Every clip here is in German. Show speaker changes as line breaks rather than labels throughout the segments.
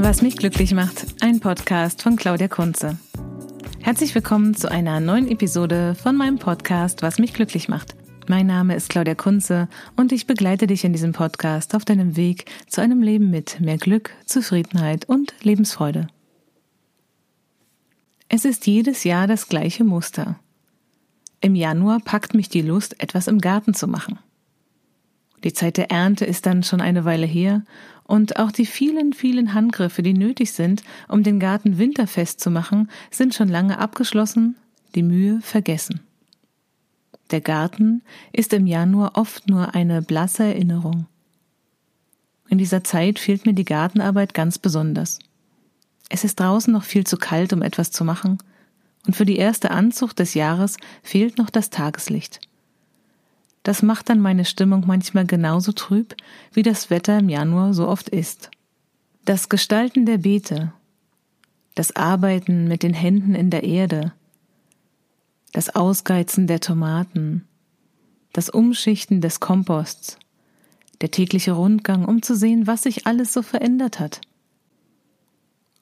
Was mich glücklich macht, ein Podcast von Claudia Kunze. Herzlich willkommen zu einer neuen Episode von meinem Podcast Was mich glücklich macht. Mein Name ist Claudia Kunze und ich begleite dich in diesem Podcast auf deinem Weg zu einem Leben mit mehr Glück, Zufriedenheit und Lebensfreude. Es ist jedes Jahr das gleiche Muster. Im Januar packt mich die Lust, etwas im Garten zu machen. Die Zeit der Ernte ist dann schon eine Weile her und auch die vielen, vielen Handgriffe, die nötig sind, um den Garten winterfest zu machen, sind schon lange abgeschlossen, die Mühe vergessen. Der Garten ist im Januar oft nur eine blasse Erinnerung. In dieser Zeit fehlt mir die Gartenarbeit ganz besonders. Es ist draußen noch viel zu kalt, um etwas zu machen, und für die erste Anzucht des Jahres fehlt noch das Tageslicht. Das macht dann meine Stimmung manchmal genauso trüb, wie das Wetter im Januar so oft ist. Das Gestalten der Beete, das Arbeiten mit den Händen in der Erde, das Ausgeizen der Tomaten, das Umschichten des Komposts, der tägliche Rundgang, um zu sehen, was sich alles so verändert hat.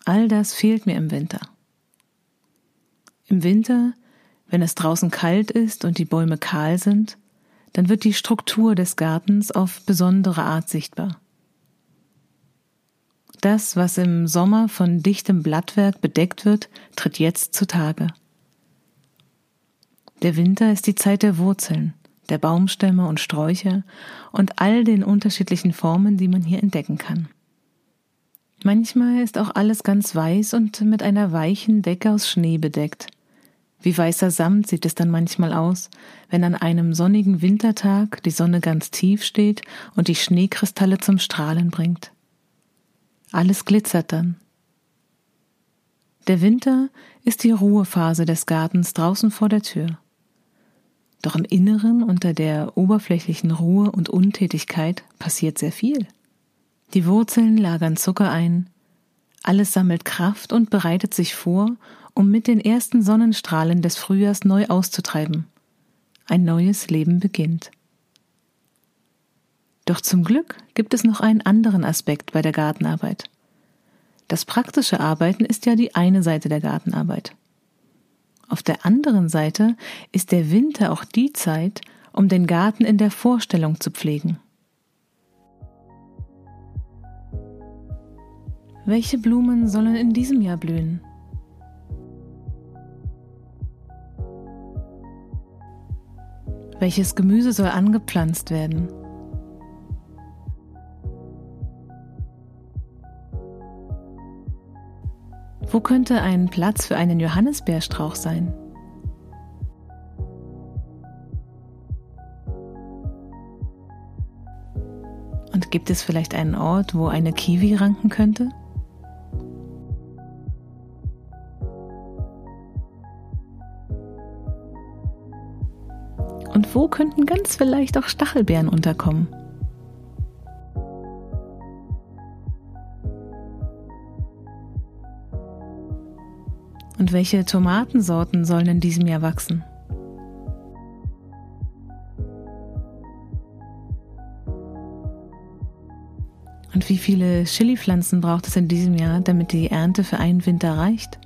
All das fehlt mir im Winter. Im Winter, wenn es draußen kalt ist und die Bäume kahl sind, dann wird die Struktur des Gartens auf besondere Art sichtbar. Das, was im Sommer von dichtem Blattwerk bedeckt wird, tritt jetzt zutage. Der Winter ist die Zeit der Wurzeln, der Baumstämme und Sträucher und all den unterschiedlichen Formen, die man hier entdecken kann. Manchmal ist auch alles ganz weiß und mit einer weichen Decke aus Schnee bedeckt. Wie weißer Samt sieht es dann manchmal aus, wenn an einem sonnigen Wintertag die Sonne ganz tief steht und die Schneekristalle zum Strahlen bringt. Alles glitzert dann. Der Winter ist die Ruhephase des Gartens draußen vor der Tür. Doch im Inneren unter der oberflächlichen Ruhe und Untätigkeit passiert sehr viel. Die Wurzeln lagern Zucker ein, alles sammelt Kraft und bereitet sich vor, um mit den ersten Sonnenstrahlen des Frühjahrs neu auszutreiben. Ein neues Leben beginnt. Doch zum Glück gibt es noch einen anderen Aspekt bei der Gartenarbeit. Das praktische Arbeiten ist ja die eine Seite der Gartenarbeit. Auf der anderen Seite ist der Winter auch die Zeit, um den Garten in der Vorstellung zu pflegen. Welche Blumen sollen in diesem Jahr blühen? Welches Gemüse soll angepflanzt werden? Wo könnte ein Platz für einen Johannisbeerstrauch sein? Und gibt es vielleicht einen Ort, wo eine Kiwi ranken könnte? Und wo könnten ganz vielleicht auch Stachelbeeren unterkommen? Und welche Tomatensorten sollen in diesem Jahr wachsen? Und wie viele Chilipflanzen braucht es in diesem Jahr, damit die Ernte für einen Winter reicht?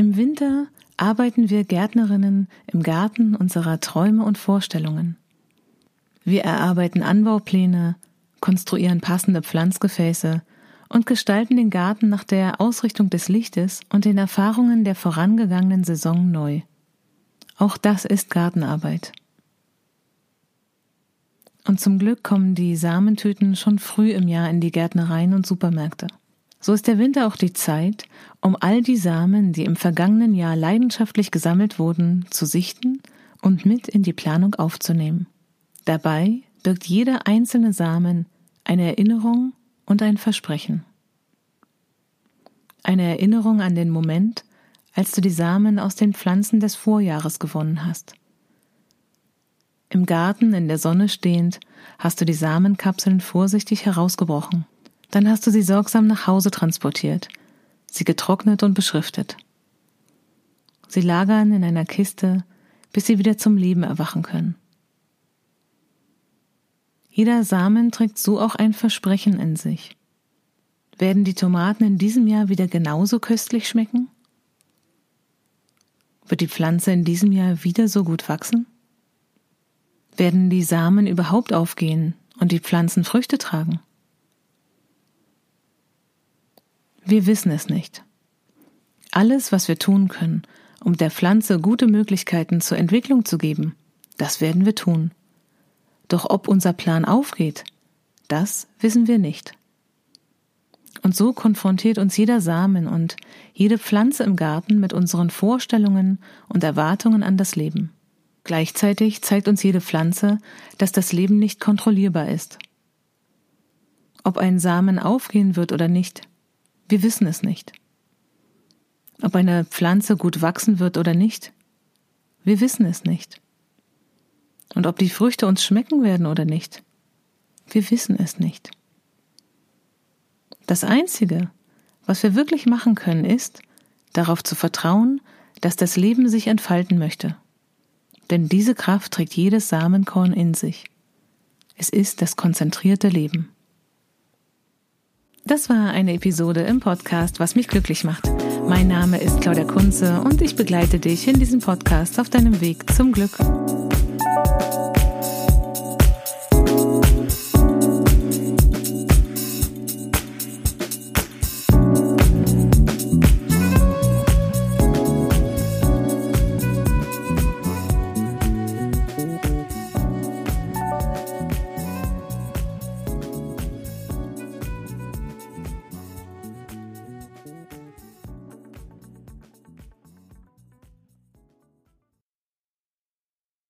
Im Winter arbeiten wir Gärtnerinnen im Garten unserer Träume und Vorstellungen. Wir erarbeiten Anbaupläne, konstruieren passende Pflanzgefäße und gestalten den Garten nach der Ausrichtung des Lichtes und den Erfahrungen der vorangegangenen Saison neu. Auch das ist Gartenarbeit. Und zum Glück kommen die Samentüten schon früh im Jahr in die Gärtnereien und Supermärkte. So ist der Winter auch die Zeit, um all die Samen, die im vergangenen Jahr leidenschaftlich gesammelt wurden, zu sichten und mit in die Planung aufzunehmen. Dabei birgt jeder einzelne Samen eine Erinnerung und ein Versprechen. Eine Erinnerung an den Moment, als du die Samen aus den Pflanzen des Vorjahres gewonnen hast. Im Garten in der Sonne stehend hast du die Samenkapseln vorsichtig herausgebrochen dann hast du sie sorgsam nach Hause transportiert, sie getrocknet und beschriftet. Sie lagern in einer Kiste, bis sie wieder zum Leben erwachen können. Jeder Samen trägt so auch ein Versprechen in sich. Werden die Tomaten in diesem Jahr wieder genauso köstlich schmecken? Wird die Pflanze in diesem Jahr wieder so gut wachsen? Werden die Samen überhaupt aufgehen und die Pflanzen Früchte tragen? Wir wissen es nicht. Alles, was wir tun können, um der Pflanze gute Möglichkeiten zur Entwicklung zu geben, das werden wir tun. Doch ob unser Plan aufgeht, das wissen wir nicht. Und so konfrontiert uns jeder Samen und jede Pflanze im Garten mit unseren Vorstellungen und Erwartungen an das Leben. Gleichzeitig zeigt uns jede Pflanze, dass das Leben nicht kontrollierbar ist. Ob ein Samen aufgehen wird oder nicht, wir wissen es nicht. Ob eine Pflanze gut wachsen wird oder nicht, wir wissen es nicht. Und ob die Früchte uns schmecken werden oder nicht, wir wissen es nicht. Das Einzige, was wir wirklich machen können, ist, darauf zu vertrauen, dass das Leben sich entfalten möchte. Denn diese Kraft trägt jedes Samenkorn in sich. Es ist das konzentrierte Leben. Das war eine Episode im Podcast, was mich glücklich macht. Mein Name ist Claudia Kunze und ich begleite dich in diesem Podcast auf deinem Weg zum Glück.